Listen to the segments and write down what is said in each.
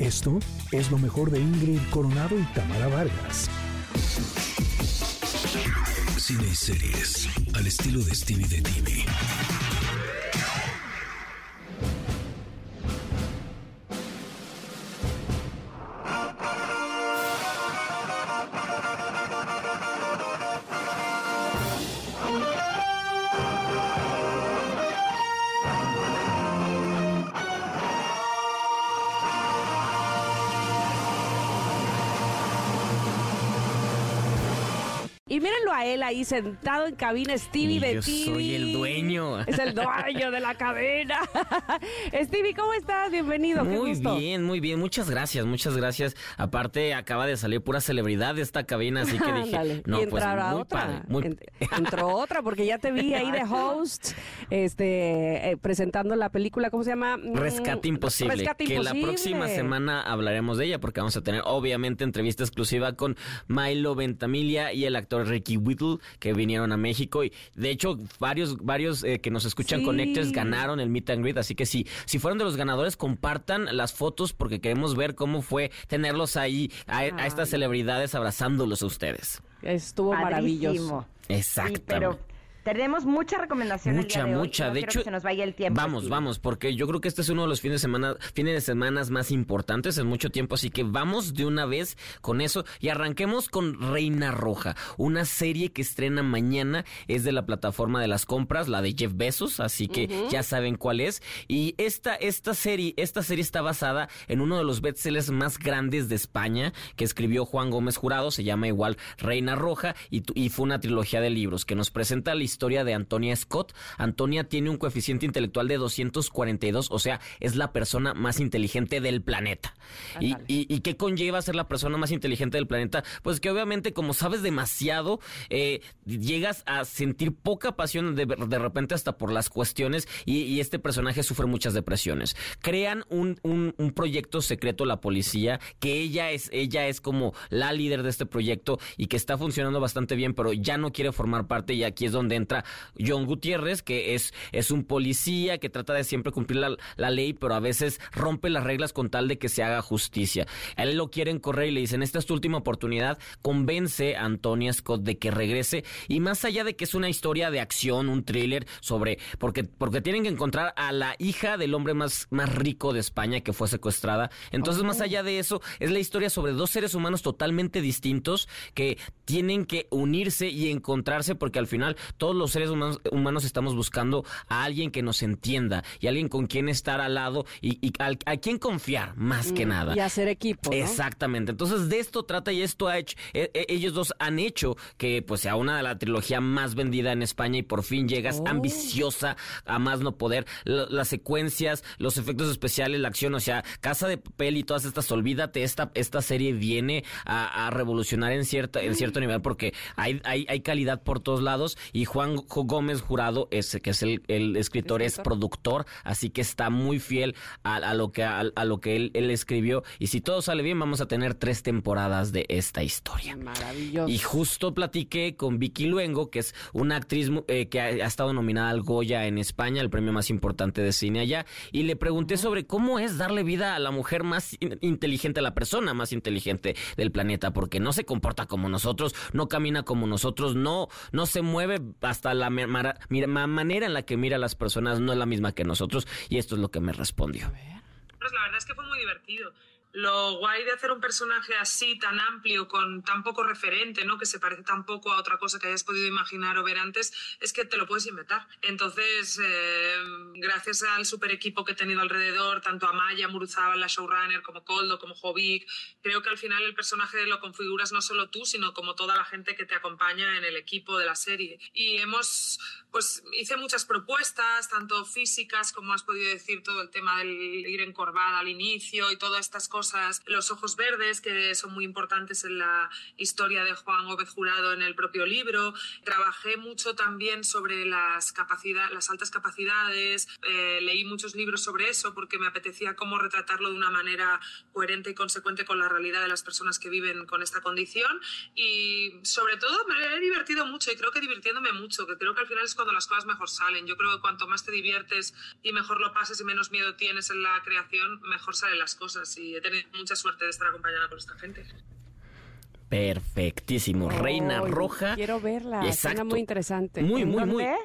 Esto es lo mejor de Ingrid Coronado y Tamara Vargas. Cine y series al estilo de Stevie de TV. Y mírenlo a él ahí sentado en cabina Stevie Y de yo TV. soy el dueño. Es el dueño de la cadena. Stevie, ¿cómo estás? Bienvenido. qué Muy gusto. bien, muy bien. Muchas gracias, muchas gracias. Aparte, acaba de salir pura celebridad de esta cabina, así que dije, Ándale. no, y pues entrará muy otra. padre. Muy... Ent- Entró otra, porque ya te vi ahí de host, este, eh, presentando la película, ¿cómo se llama? Mm, Rescate Imposible, Rescate que la próxima semana hablaremos de ella porque vamos a tener obviamente entrevista exclusiva con Milo Ventamiglia y el actor Ricky Whittle que vinieron a México y de hecho varios varios eh, que nos escuchan Sí. ganaron el meet and greet, así que si si fueron de los ganadores compartan las fotos porque queremos ver cómo fue tenerlos ahí a, a estas celebridades abrazándolos a ustedes. Estuvo maravilloso. Sí, Exactamente. pero tenemos mucha recomendación el Mucha, de hoy. mucha. No de hecho, que se nos vaya el tiempo. vamos, vamos, porque yo creo que este es uno de los fines de semana, fines de semanas más importantes en mucho tiempo, así que vamos de una vez con eso y arranquemos con Reina Roja, una serie que estrena mañana, es de la plataforma de las compras, la de Jeff Bezos, así que ya saben cuál es. Y esta, esta serie, esta serie está basada en uno de los bestsellers más grandes de España que escribió Juan Gómez Jurado, se llama igual Reina Roja, y, y fue una trilogía de libros que nos presenta la historia de Antonia Scott. Antonia tiene un coeficiente intelectual de 242, o sea, es la persona más inteligente del planeta. Y, Ándale. y, y qué conlleva ser la persona más inteligente del planeta? Pues que obviamente como sabes demasiado, eh, llegas a sentir poca pasión de, de repente hasta por las cuestiones y, y este personaje sufre muchas depresiones. Crean un, un, un proyecto secreto la policía, que ella es, ella es como la líder de este proyecto y que está funcionando bastante bien, pero ya no quiere formar parte y aquí es donde entra John Gutiérrez, que es, es un policía que trata de siempre cumplir la, la ley, pero a veces rompe las reglas con tal de que se haga justicia. A él lo quieren correr y le dicen, esta es tu última oportunidad, convence a Antonia Scott de que regrese y más allá de que es una historia de acción, un thriller sobre, porque, porque tienen que encontrar a la hija del hombre más, más rico de España que fue secuestrada. Entonces, más allá de eso, es la historia sobre dos seres humanos totalmente distintos que tienen que unirse y encontrarse porque al final todos los seres humanos, humanos estamos buscando a alguien que nos entienda y alguien con quien estar al lado y, y al- a, quien confiar más que nada. Y hacer equipo, ¿no? Exactamente. Entonces de esto trata y esto ha hecho, e- e- ellos dos han hecho que pues sea una de la trilogía más vendida en España y por fin llegas Oh. ambiciosa a más no poder. Las secuencias, los efectos especiales, la acción, o sea, Casa de Papel y todas estas, olvídate, esta, esta serie viene a, a revolucionar en cierta, en cierto nivel porque hay, hay, hay calidad por todos lados y Juan Jo- Gómez Jurado, es, que es el, el escritor, es productor, así que está muy fiel a, a lo que a, a lo que él, él escribió y si todo sale bien vamos a tener tres temporadas de esta historia. Maravilloso. Y justo platiqué con Vicky Luengo, que es una actriz eh, que ha, ha estado nominada al Goya en España, el premio más importante de cine allá, y le pregunté sobre cómo es darle vida a la mujer más in- inteligente, a la persona más inteligente del planeta, porque no se comporta como nosotros, no camina como nosotros, no, no se mueve hasta la manera en la que mira a las personas no es la misma que nosotros, y esto es lo que me respondió. Pues la verdad es que fue muy divertido. Lo guay de hacer un personaje así, tan amplio, con tan poco referente, ¿no? que se parece tan poco a otra cosa que hayas podido imaginar o ver antes, es que te lo puedes inventar. Entonces, eh, gracias al super equipo que he tenido alrededor, tanto a Maya Muruzábal, la showrunner, como Coldo, como Jovic, creo que al final el personaje lo configuras no solo tú, sino como toda la gente que te acompaña en el equipo de la serie. Y hemos, pues hice muchas propuestas, tanto físicas como has podido decir, todo el tema del ir encorvada al inicio y todas estas cosas, los ojos verdes, que son muy importantes en la historia de Juan Gómez Jurado en el propio libro. Trabajé mucho también sobre las, capacidad, las altas capacidades, eh, leí muchos libros sobre eso porque me apetecía cómo retratarlo de una manera coherente y consecuente con la realidad de las personas que viven con esta condición y sobre todo me he divertido mucho y creo que divirtiéndome mucho, que creo que al final es cuando las cosas mejor salen. Yo creo que cuanto más te diviertes y mejor lo pases y menos miedo tienes en la creación, mejor salen las cosas y he mucha suerte de estar acompañada por esta gente. Perfectísimo. Reina Roja. Quiero verla. Suena Exacto. muy interesante. Muy, muy, muy. ¿Dónde?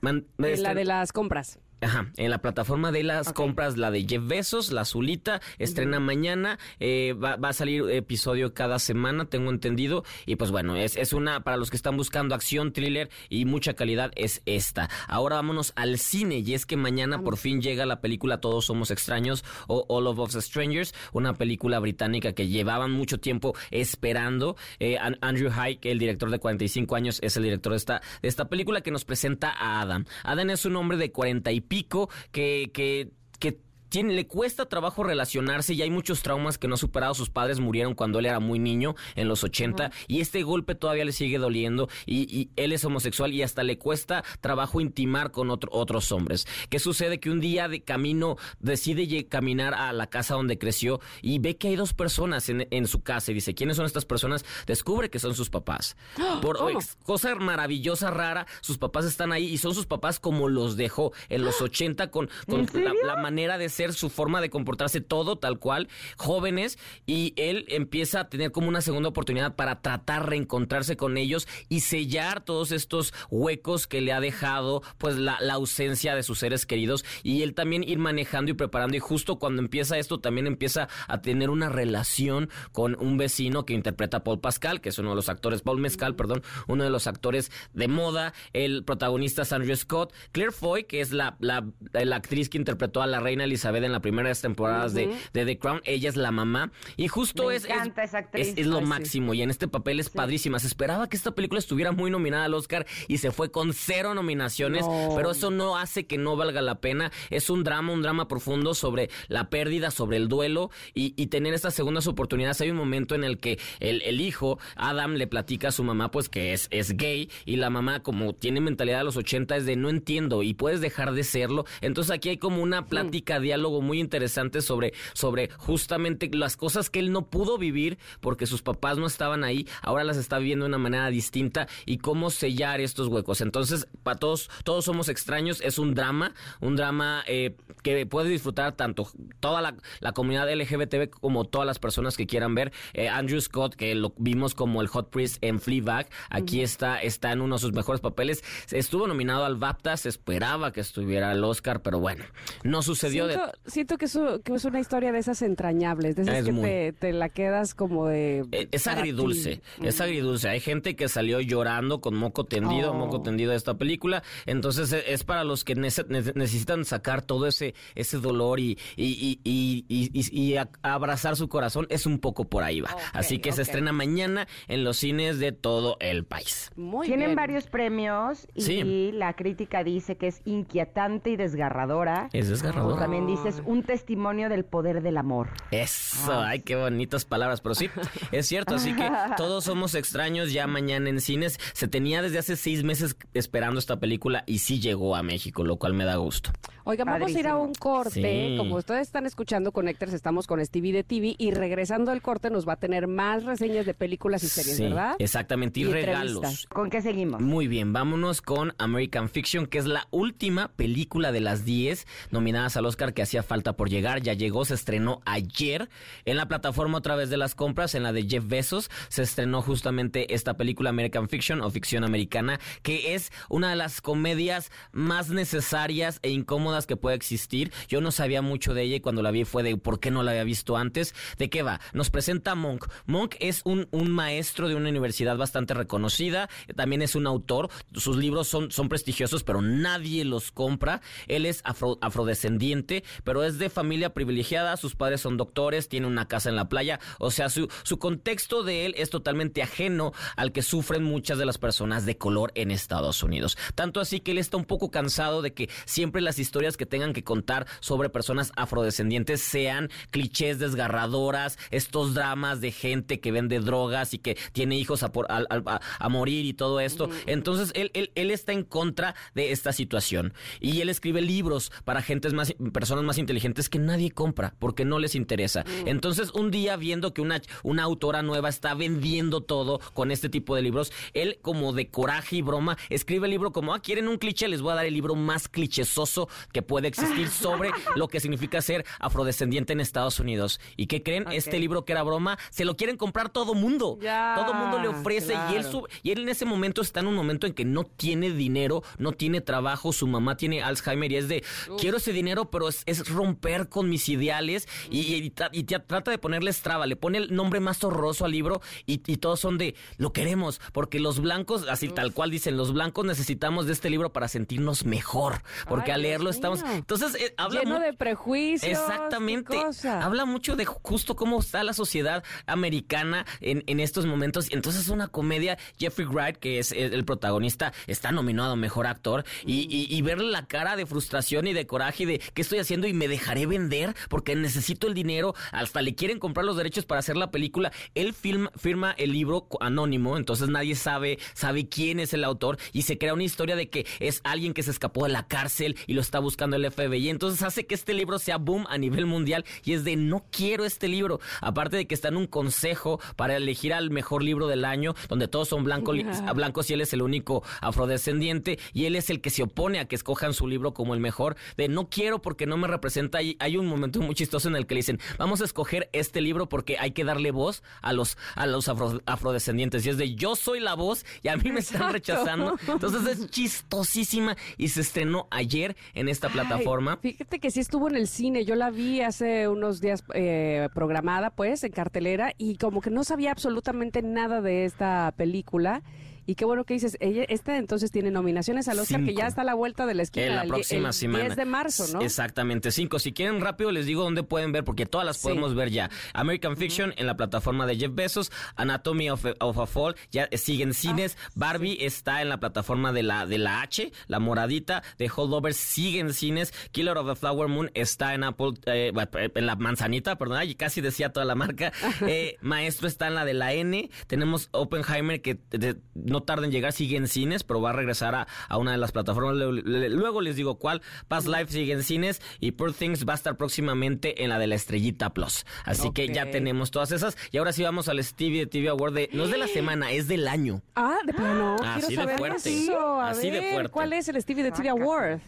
Man- En la de las compras. Ajá, en la plataforma de las compras, la de Jeff Bezos, la azulita, estrena mañana, eh, va, va a salir episodio cada semana, tengo entendido, y pues bueno, es, es una, para los que están buscando acción, thriller y mucha calidad, es esta. Ahora vámonos al cine, y es que mañana por fin llega la película Todos Somos Extraños, o All of Us Strangers, una película británica que llevaban mucho tiempo esperando. Eh, An- Andrew Hyde, el director de 45 años, es el director de esta, de esta película que nos presenta a Adam. Adam es un hombre de 40 y pico que, que, que tiene, le cuesta trabajo relacionarse y hay muchos traumas que no ha superado. Sus padres murieron cuando él era muy niño, en los 80, y este golpe todavía le sigue doliendo. Y, y él es homosexual y hasta le cuesta trabajo intimar con otro- otros hombres. ¿Qué sucede? Que un día de camino decide caminar a la casa donde creció y ve que hay dos personas en, en su casa y dice: ¿Quiénes son estas personas? Descubre que son sus papás. Por ¿Cómo? ex- cosa maravillosa, rara, sus papás están ahí y son sus papás como los dejó en los 80 con, con ¿En la, la manera de ser, su forma de comportarse, todo tal cual, jóvenes, y él empieza a tener como una segunda oportunidad para tratar reencontrarse con ellos y sellar todos estos huecos que le ha dejado pues la, la ausencia de sus seres queridos y él también ir manejando y preparando. Y justo cuando empieza esto también empieza a tener una relación con un vecino que interpreta a Paul Pascal, que es uno de los actores, Paul Mescal, perdón, uno de los actores de moda, el protagonista es Andrew Scott, Claire Foy, que es la, la, la actriz que interpretó a la reina Elizabeth en las primeras temporadas de, de The Crown, ella es la mamá y justo Me es, es- encanta esa actriz. es- es lo sí. máximo y en este papel es padrísima. Se esperaba que esta película estuviera muy nominada al Oscar y se fue con cero nominaciones, No. pero eso no hace que no valga la pena. Es un drama, un drama profundo sobre la pérdida, sobre el duelo y, y tener estas segundas oportunidades. Hay un momento en el que el, el hijo, Adam, le platica a su mamá pues que es, es gay y la mamá como tiene mentalidad de los 80 es de no entiendo y puedes dejar de serlo. Entonces aquí hay como una plática, diálogo muy interesante sobre, sobre justamente las cosas que él no pudo vivir porque sus papás no estaban ahí, ahora las está viviendo de una manera distinta y cómo sellar estos huecos. Entonces, para todos, todos somos extraños, es un drama, un drama eh, que puede disfrutar tanto toda la, la comunidad LGBTB como todas las personas que quieran ver. Eh, Andrew Scott, que lo vimos como el Hot Priest en Fleabag, aquí está, está en uno de sus mejores papeles. Estuvo nominado al BAFTA, se esperaba que estuviera al Oscar, pero bueno, no sucedió de Siento, que, es, que es una historia de esas entrañables, de esas Es que muy. te, te la quedas como de... Eh, Es para agridulce, ti. es agridulce. Hay gente que salió llorando con moco tendido, Oh. moco tendido de esta película. Entonces eh, es para los que nece- ne- necesitan sacar todo ese ese dolor y, y, y, y- y- y- y a- abrazar su corazón. Es un poco por ahí va. Así que se estrena mañana en los cines de todo el país. Muy Tienen bien. varios premios y Sí. la crítica dice que es inquietante y desgarradora. Es O desgarrador. también dices un testimonio del poder del amor. Eso, ay, qué bonitas palabras, pero sí, es cierto, así que todos somos extraños ya mañana en cines. Se tenía desde hace seis meses esperando esta película y sí llegó a México, lo cual me da gusto. Oigan, vamos a ir a Padrísimo. un corte. Sí. Como ustedes están escuchando Connectors, estamos con Stevie de TV y regresando al corte nos va a tener más reseñas de películas y series, Sí, ¿verdad? Exactamente, y, Y regalos. ¿Con qué seguimos? Muy bien, vámonos con American Fiction, que es la última película de las 10 nominadas al Oscar que hacía falta por llegar. Ya llegó, se estrenó ayer en la plataforma otra vez de las compras, en la de Jeff Bezos. Se estrenó justamente esta película American Fiction o ficción americana, que es una de las comedias más necesarias e incómodas que puede existir. Yo no sabía mucho de ella y cuando la vi fue de por qué no la había visto antes. ¿De qué va? Nos presenta Monk. Monk es un, maestro de una universidad bastante reconocida, también es un autor, sus libros son, prestigiosos, pero nadie los compra. Él es afro- afrodescendiente, pero es de familia privilegiada, sus padres son doctores, tiene una casa en la playa, o sea, su, su contexto de él es totalmente ajeno al que sufren muchas de las personas de color en Estados Unidos. Tanto así que él está un poco cansado de que siempre las historias que tengan que contar sobre personas afrodescendientes sean clichés desgarradoras, estos dramas de gente que vende drogas y que tiene hijos a, por- a- a morir y todo esto. Entonces él, él, él está en contra de esta situación y él escribe libros para gentes más, personas personas más inteligentes que nadie compra porque no les interesa. Mm. Entonces, un día viendo que una, una autora nueva está vendiendo todo con este tipo de libros, él como de coraje y broma escribe el libro como, ah, quieren un cliché, les voy a dar el libro más clichésoso que puede existir sobre lo que significa ser afrodescendiente en Estados Unidos. ¿Y qué creen? Este libro que era broma, se lo quieren comprar todo mundo. Ya, todo mundo le ofrece y él sube y él en ese momento está en un momento en que no tiene dinero, no tiene trabajo, su mamá tiene Alzheimer y es de, quiero ese dinero, pero es, es romper con mis ideales y, y tra- y tra- trata de ponerles traba, le pone el nombre más horroroso al libro y, y todos son de, lo queremos, porque los blancos, así tal cual dicen, los blancos necesitamos de este libro para sentirnos mejor, porque Ay, al Dios leerlo estamos... mío. Entonces, eh, habla Lleno de prejuicios. Exactamente. Habla mucho de justo cómo está la sociedad americana en, en estos momentos. Entonces es una comedia. Jeffrey Wright, que es el, el protagonista, está nominado a Mejor Actor. Y, y, y verle la cara de frustración y de coraje y de qué estoy haciendo y me dejaré vender porque necesito el dinero. Hasta le quieren comprar los derechos para hacer la película. Él film- firma el libro anónimo, entonces nadie sabe, sabe quién es el autor y se crea una historia de que es alguien que se escapó de la cárcel y lo está buscando el FBI. Entonces hace que este libro sea boom a nivel mundial y es de no quiero este libro. Aparte de que está en un consejo para elegir al mejor libro del año, donde todos son blanco- blancos y él es el único afrodescendiente y él es el que se opone a que escojan su libro como el mejor. De no quiero porque no me representa. Y hay un momento muy chistoso en el que le dicen, vamos a escoger este libro porque hay que darle voz a los, a los afro- afrodescendientes. Y es de yo soy la voz y a mí me están rechazando. Entonces es chistosísima y se estrenó ayer en esta Ay, plataforma. fíjate que sí estuvo en el cine. Yo la vi hace unos días eh, programada, pues, en cartelera, y como que no sabía absolutamente nada de esta película. Y qué bueno que dices, ella, esta entonces tiene nominaciones al Oscar, que ya está a la vuelta de la esquina. En la el- próxima el semana. 10 de marzo, ¿no? Exactamente, cinco. Si quieren rápido les digo dónde pueden ver, porque todas las Sí. podemos ver ya. American Fiction en la plataforma de Jeff Bezos, Anatomy of a, of a Fall, ya sigue en cines. Ah, Barbie está en la plataforma de la, de la H, la moradita. The Holdovers sigue en cines. Killer of the Flower Moon está en Apple, eh, en la manzanita, perdón, ay, casi decía toda la marca. Eh, Maestro está en la de la N. Tenemos Oppenheimer que de- no tarda en llegar, sigue en cines, pero va a regresar a, a una de las plataformas. Le- le- Luego les digo cuál. Past Life sigue en cines y Poor Things va a estar próximamente en la de la Estrellita Plus. Así que ya tenemos todas esas. Y ahora sí vamos al Stevie TV Award. De, no es de la semana, es del año. Ah, de plano. Así Quiero de fuerte. eso. A Así de fuerte. ¿Cuál es el Stevie de TV Award?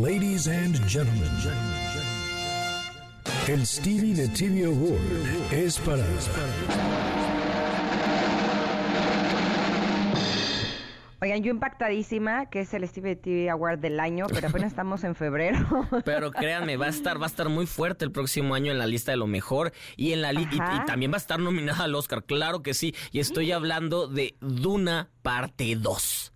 Ladies and gentlemen, el Stevie de TV Award es para Oigan, yo impactadísima, que es el Steve TV Award del año, pero apenas estamos en febrero. Pero créanme, va a estar, va a estar muy fuerte el próximo año en la lista de lo mejor y en la li- y- y, también va a estar nominada al Oscar, claro que sí. Y estoy hablando de Duna parte 2.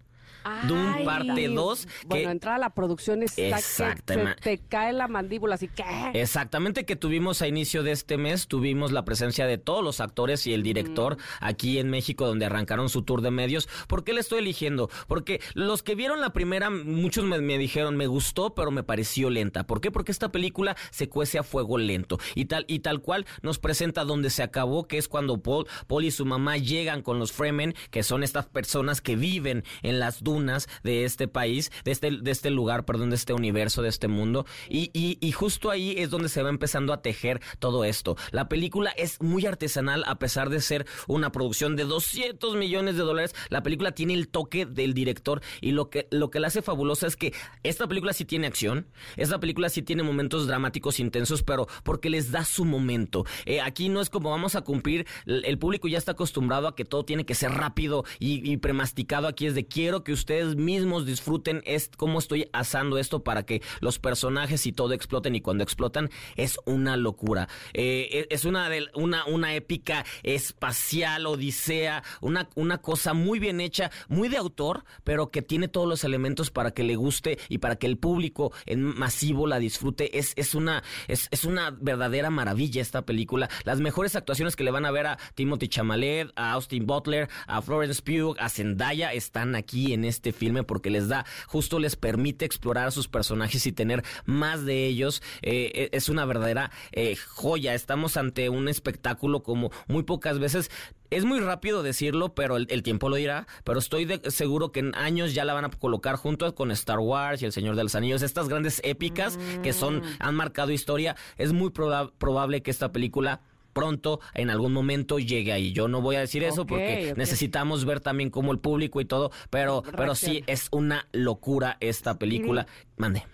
Ay, parte 2 Bueno, que entrar a la producción está que Exactamente. se te cae la mandíbula, así que... Exactamente que tuvimos a inicio de este mes, tuvimos la presencia de todos los actores y el director aquí en México donde arrancaron su tour de medios. ¿Por qué le estoy eligiendo? Porque los que vieron la primera, muchos me, me dijeron, me gustó, pero me pareció lenta. ¿Por qué? Porque esta película se cuece a fuego lento y tal, y tal cual nos presenta donde se acabó, que es cuando Paul, Paul y su mamá llegan con los Fremen, que son estas personas que viven en las dunas de este país, de este, de este lugar, perdón, de este universo, de este mundo. Y, y, y justo ahí es donde se va empezando a tejer todo esto. La película es muy artesanal, a pesar de ser una producción de 200 millones de dólares. La película tiene el toque del director y lo que, lo que la hace fabulosa es que esta película sí tiene acción, esta película sí tiene momentos dramáticos intensos, pero porque les da su momento. Eh, aquí no es como vamos a cumplir, el el público ya está acostumbrado a que todo tiene que ser rápido y, y premasticado. Aquí es de quiero que ustedes mismos disfruten es, cómo estoy asando esto para que los personajes y todo exploten y cuando explotan es una locura. Eh, es una, de, una, una épica espacial, odisea, una, una cosa muy bien hecha, muy de autor, pero que tiene todos los elementos para que le guste y para que el público en masivo la disfrute. Es, es, una, es, es una verdadera maravilla esta película. Las mejores actuaciones que le van a ver a Timothy Chalamet, a Austin Butler, a Florence Pugh, a Zendaya están aquí en este filme porque les da, justo les permite explorar a sus personajes y tener más de ellos. Eh, eh, es una verdadera eh, joya. Estamos ante un espectáculo como muy pocas veces. Es muy rápido decirlo, pero el, el tiempo lo dirá. Pero estoy de- seguro que en años ya la van a colocar junto con Star Wars y El Señor de los Anillos. Estas grandes épicas que son han marcado historia. Es muy proba- probable que esta película pronto, en algún momento, llegue ahí. Yo no voy a decir eso porque necesitamos ver también como el público y todo, pero, pero sí es una locura esta película. Mande.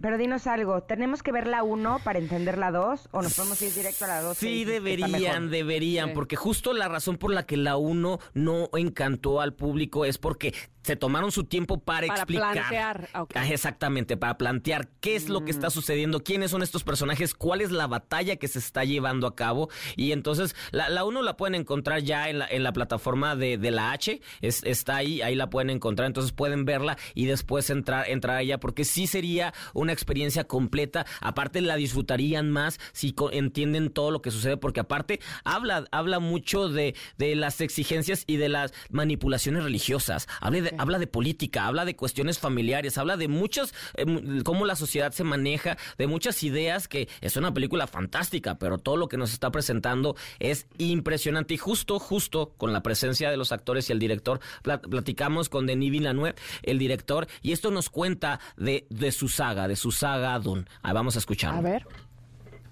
Pero dinos algo, ¿tenemos que ver la 1 para entender la 2 o nos podemos ir directo a la 2? Sí, deberían, deberían, Sí. porque justo la razón por la que la 1 no encantó al público es porque se tomaron su tiempo para, Para explicar. plantear. Ah, exactamente, para plantear qué es lo que Mm. está sucediendo, quiénes son estos personajes, cuál es la batalla que se está llevando a cabo. Y entonces, la, la 1 la pueden encontrar ya en la, en la plataforma de, de la H, es- está ahí, ahí la pueden encontrar, entonces pueden verla y después entrar, entrar a ella, porque sí sería una experiencia completa. Aparte, la disfrutarían más si entienden todo lo que sucede, porque aparte, habla, habla mucho de, de las exigencias y de las manipulaciones religiosas. Habla de, habla de política, habla de cuestiones familiares, habla de muchas, eh, cómo la sociedad se maneja, de muchas ideas que es una película fantástica, pero todo lo que nos está presentando es impresionante. Y justo, justo con la presencia de los actores y el director, plat- platicamos con Denis Villeneuve, el director, y esto nos cuenta de, de su saga, de su saga Dune. Ah, vamos a escucharlo. A ver.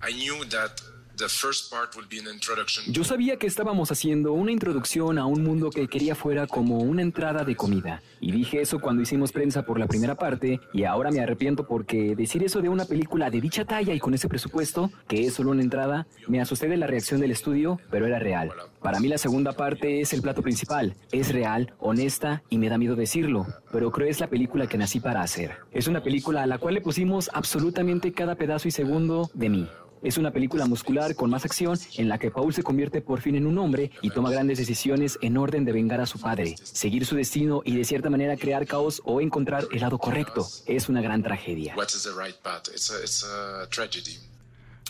I knew that Yo sabía que estábamos haciendo una introducción a un mundo que quería fuera como una entrada de comida. Y dije eso cuando hicimos prensa por la primera parte y ahora me arrepiento porque decir eso de una película de dicha talla y con ese presupuesto, que es solo una entrada, me asusté de la reacción del estudio, pero era real. Para mí la segunda parte es el plato principal. Es real, honesta y me da miedo decirlo, pero creo es la película que nací para hacer. Es una película a la cual le pusimos absolutamente cada pedazo y segundo de mí. Es una película muscular con más acción en la que Paul se convierte por fin en un hombre y toma grandes decisiones en orden de vengar a su padre, seguir su destino y de cierta manera crear caos o encontrar el lado correcto. Es una gran tragedia.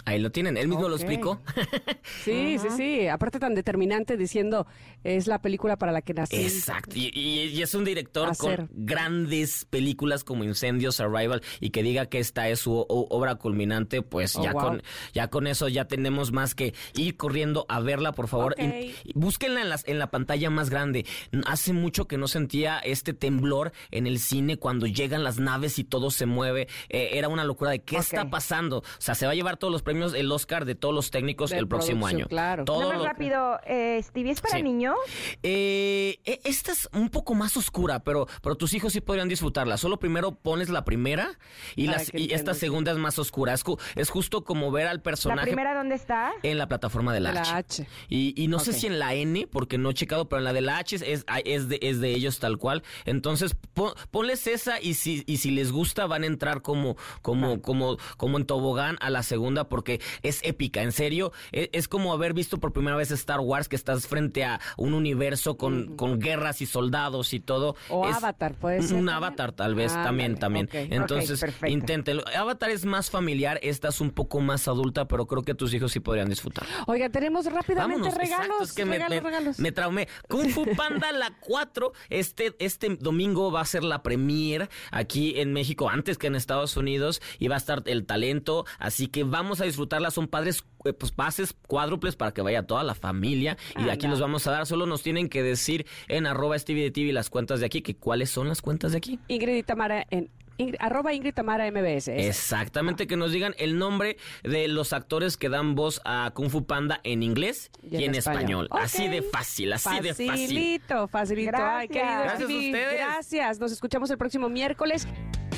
Ahí lo tienen, él mismo lo explicó. Sí, sí, sí. Aparte tan determinante diciendo, es la película para la que nací. Exacto. Y, y- y es un director Hacer. con grandes películas como Incendios, Arrival, y que diga que esta es su obra culminante, pues Oh, ya, wow. con, ya con eso ya tenemos más que ir corriendo a verla, por favor. Ok. Y- y búsquenla en, las, en la pantalla más grande. Hace mucho que no sentía este temblor en el cine cuando llegan las naves y todo se mueve. Eh, era una locura de qué está pasando. O sea, se va a llevar todos los premios, el Oscar de todos los técnicos De el próximo año. claro. Todo más lo- rápido, eh, Stevie, ¿es para Sí. niños? eh, e- esta es un poco más oscura, pero, pero tus hijos sí podrían disfrutarla. Solo primero pones la primera y, las- y esta segunda es más oscura. Es, ju- es justo como ver al ¿La personaje primera dónde está? en la plataforma de la, la H. H. Y, y no sé si en la N, porque no he checado, pero en la de la H es, es, es de, es de ellos tal cual. Entonces, pon- ponles esa y si, y si les gusta van a entrar como, como, como, como en tobogán a la segunda porque es épica, en serio. Es, es como haber visto por primera vez Star Wars, que estás frente a un universo con, con guerras y soldados y todo. O Es Avatar, puede ser Un también. Avatar, tal vez, Ándale, también, también. Entonces, Ok, perfecto. inténtenlo. Avatar es más familiar, esta es un poco más adulta, pero creo que tus hijos sí podrían disfrutar. Oiga, tenemos rápidamente Vámonos, regalos. exacto, es que me, regalos, me- regalos. me traumé. Kung Fu Panda la 4, este, este domingo va a ser la premier aquí en México, antes que en Estados Unidos, y va a estar el talento, así que vamos a disfrutarla, son padres, eh, pues pases cuádruples para que vaya toda la familia, y de aquí los vamos a dar, solo nos tienen que decir en arroba Stevie de TV las cuentas de aquí, que cuáles son las cuentas de aquí. Ingrid y Tamara en Ingrid- arroba Ingrid Tamara MBS. Exactamente, que nos digan el nombre de los actores que dan voz a Kung Fu Panda en inglés y, en, español. Así de fácil, así de fácil. Facilito, facilito. Ay, querido Gracias. Gracias a ustedes. Gracias. Nos escuchamos el próximo miércoles.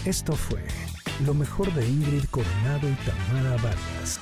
Esto fue lo mejor de Ingrid Coronado y Tamara Vargas.